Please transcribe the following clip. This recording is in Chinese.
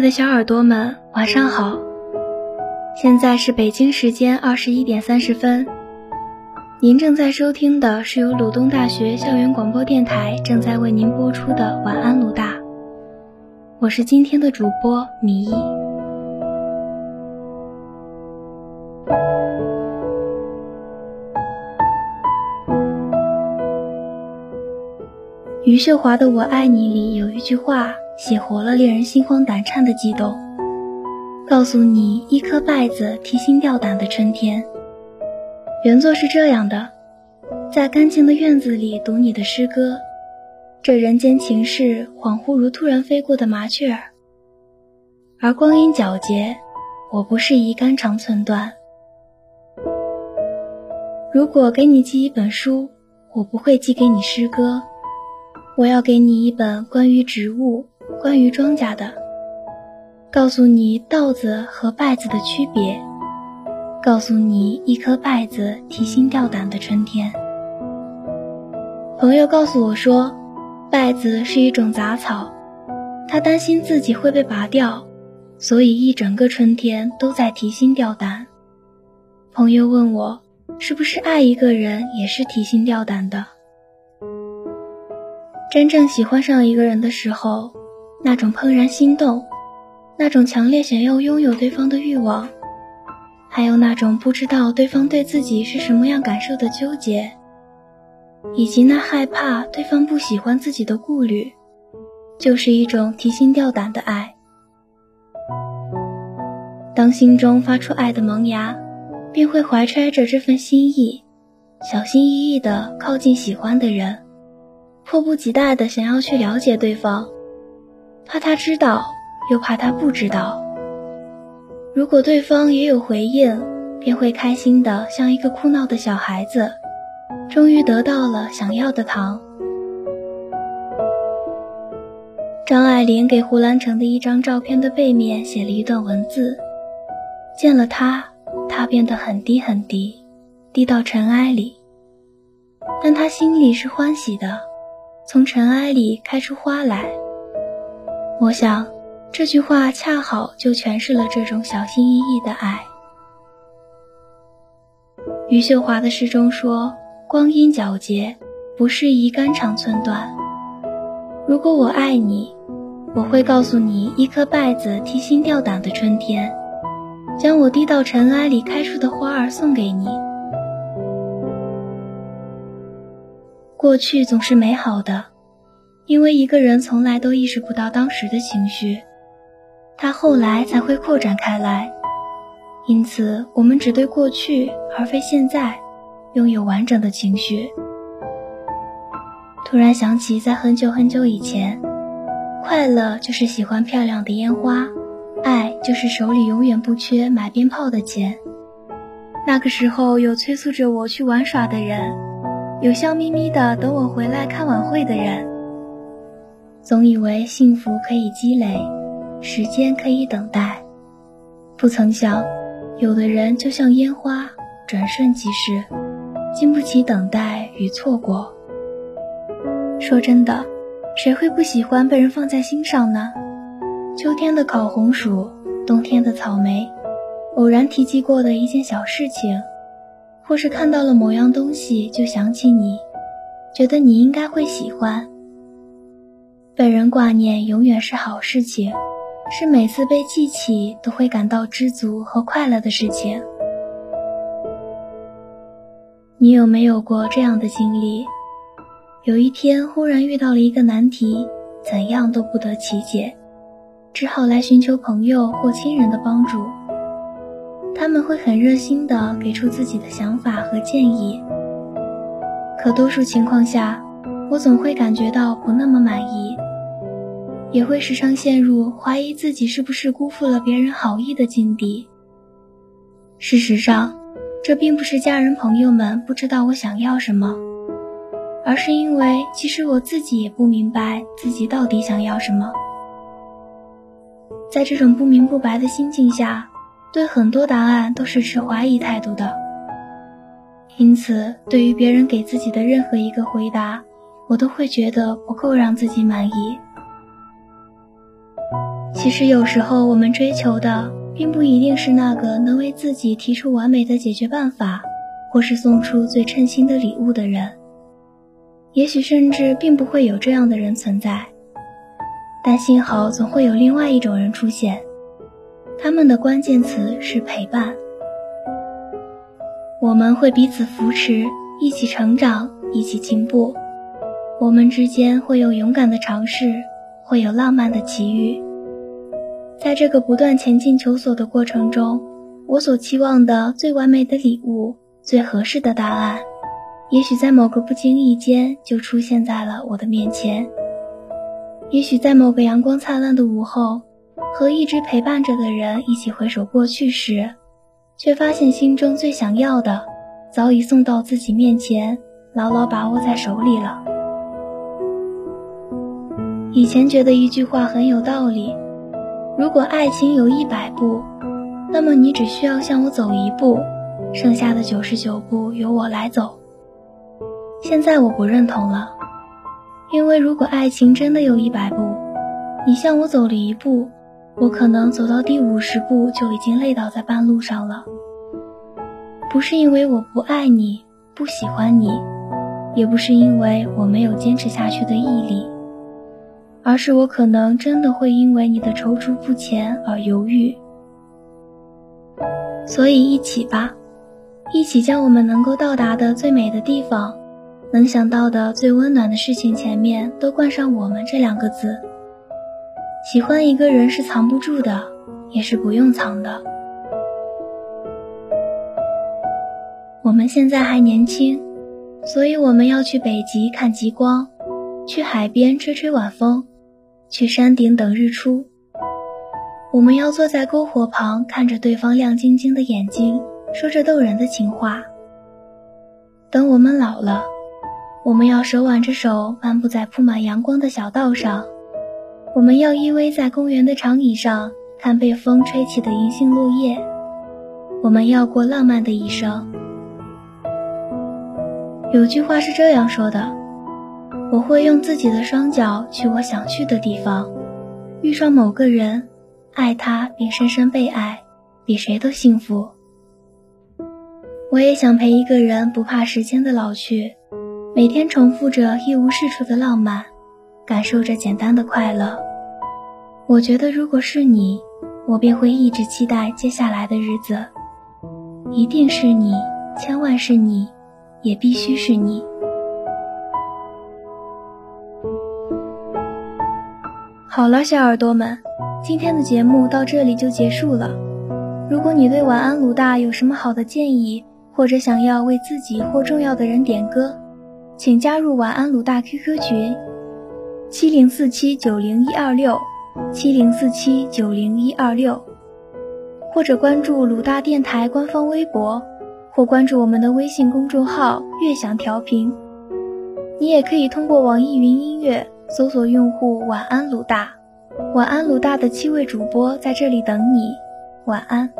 的小耳朵们，晚上好！现在是北京时间二十一点三十分。您正在收听的是由鲁东大学校园广播电台正在为您播出的《晚安鲁大》，我是今天的主播米易。余秀华的《我爱你》里有一句话，写活了令人心慌胆颤的悸动。告诉你，一颗败子提心吊胆的春天。原作是这样的：在干净的院子里读你的诗歌，这人间情事恍惚如突然飞过的麻雀儿。而光阴皎洁，我不适宜肝肠寸断。如果给你寄一本书，我不会寄给你诗歌。我要给你一本关于植物、关于庄稼的，告诉你稻子和稗子的区别，告诉你一颗稗子提心吊胆的春天。朋友告诉我说，稗子是一种杂草，他担心自己会被拔掉，所以一整个春天都在提心吊胆。朋友问我，是不是爱一个人也是提心吊胆的？真正喜欢上一个人的时候，那种怦然心动，那种强烈想要拥有对方的欲望，还有那种不知道对方对自己是什么样感受的纠结，以及那害怕对方不喜欢自己的顾虑，就是一种提心吊胆的爱。当心中发出爱的萌芽，便会怀揣着这份心意，小心翼翼地靠近喜欢的人。迫不及待的想要去了解对方，怕他知道，又怕他不知道。如果对方也有回应，便会开心的像一个哭闹的小孩子，终于得到了想要的糖。张爱玲给胡兰成的一张照片的背面写了一段文字：见了他，他变得很低很低，低到尘埃里，但他心里是欢喜的。从尘埃里开出花来。我想，这句话恰好就诠释了这种小心翼翼的爱。余秀华的诗中说：“光阴皎洁，不适宜肝肠寸断。如果我爱你，我会告诉你一颗败子提心吊胆的春天，将我滴到尘埃里开出的花儿送给你。”过去总是美好的，因为一个人从来都意识不到当时的情绪，他后来才会扩展开来。因此，我们只对过去而非现在拥有完整的情绪。突然想起，在很久很久以前，快乐就是喜欢漂亮的烟花，爱就是手里永远不缺买鞭炮的钱。那个时候，有催促着我去玩耍的人。有笑眯眯的等我回来看晚会的人，总以为幸福可以积累，时间可以等待，不曾想，有的人就像烟花，转瞬即逝，经不起等待与错过。说真的，谁会不喜欢被人放在心上呢？秋天的烤红薯，冬天的草莓，偶然提及过的一件小事情。或是看到了某样东西就想起你，觉得你应该会喜欢。被人挂念永远是好事情，是每次被记起都会感到知足和快乐的事情。你有没有过这样的经历？有一天忽然遇到了一个难题，怎样都不得其解，只好来寻求朋友或亲人的帮助。他们会很热心地给出自己的想法和建议，可多数情况下，我总会感觉到不那么满意，也会时常陷入怀疑自己是不是辜负了别人好意的境地。事实上，这并不是家人朋友们不知道我想要什么，而是因为其实我自己也不明白自己到底想要什么。在这种不明不白的心境下。对很多答案都是持怀疑态度的，因此对于别人给自己的任何一个回答，我都会觉得不够让自己满意。其实有时候我们追求的，并不一定是那个能为自己提出完美的解决办法，或是送出最称心的礼物的人。也许甚至并不会有这样的人存在，但幸好总会有另外一种人出现。他们的关键词是陪伴。我们会彼此扶持，一起成长，一起进步。我们之间会有勇敢的尝试，会有浪漫的奇遇。在这个不断前进求索的过程中，我所期望的最完美的礼物、最合适的答案，也许在某个不经意间就出现在了我的面前。也许在某个阳光灿烂的午后，和一直陪伴着的人一起回首过去时，却发现心中最想要的，早已送到自己面前，牢牢把握在手里了。以前觉得一句话很有道理。如果爱情有一百步，那么你只需要向我走一步，剩下的九十九步由我来走。现在我不认同了，因为如果爱情真的有一百步，你向我走了一步，我可能走到第五十步就已经累倒在半路上了。不是因为我不爱你、不喜欢你，也不是因为我没有坚持下去的毅力。而是我可能真的会因为你的踌躇不前而犹豫，所以一起吧，一起将我们能够到达的最美的地方，能想到的最温暖的事情前面都冠上“我们”这两个字。喜欢一个人是藏不住的，也是不用藏的。我们现在还年轻，所以我们要去北极看极光，去海边吹吹晚风。去山顶等日出，我们要坐在篝火旁，看着对方亮晶晶的眼睛，说着逗人的情话。等我们老了，我们要手挽着手漫步在铺满阳光的小道上，我们要依偎在公园的长椅上，看被风吹起的银杏落叶。我们要过浪漫的一生。有句话是这样说的。我会用自己的双脚去我想去的地方，遇上某个人，爱他并深深被爱，比谁都幸福。我也想陪一个人不怕时间的老去，每天重复着一无是处的浪漫，感受着简单的快乐。我觉得如果是你，我便会一直期待接下来的日子，一定是你，千万是你，也必须是你。好了，小耳朵们，今天的节目到这里就结束了。如果你对晚安鲁大有什么好的建议，或者想要为自己或重要的人点歌，请加入晚安鲁大 QQ 群：七零四七九零一二六七零四七九零一二六，或者关注鲁大电台官方微博，或关注我们的微信公众号“悦享调频”。你也可以通过网易云音乐。搜索用户“晚安鲁大”，晚安鲁大的七位主播在这里等你，晚安。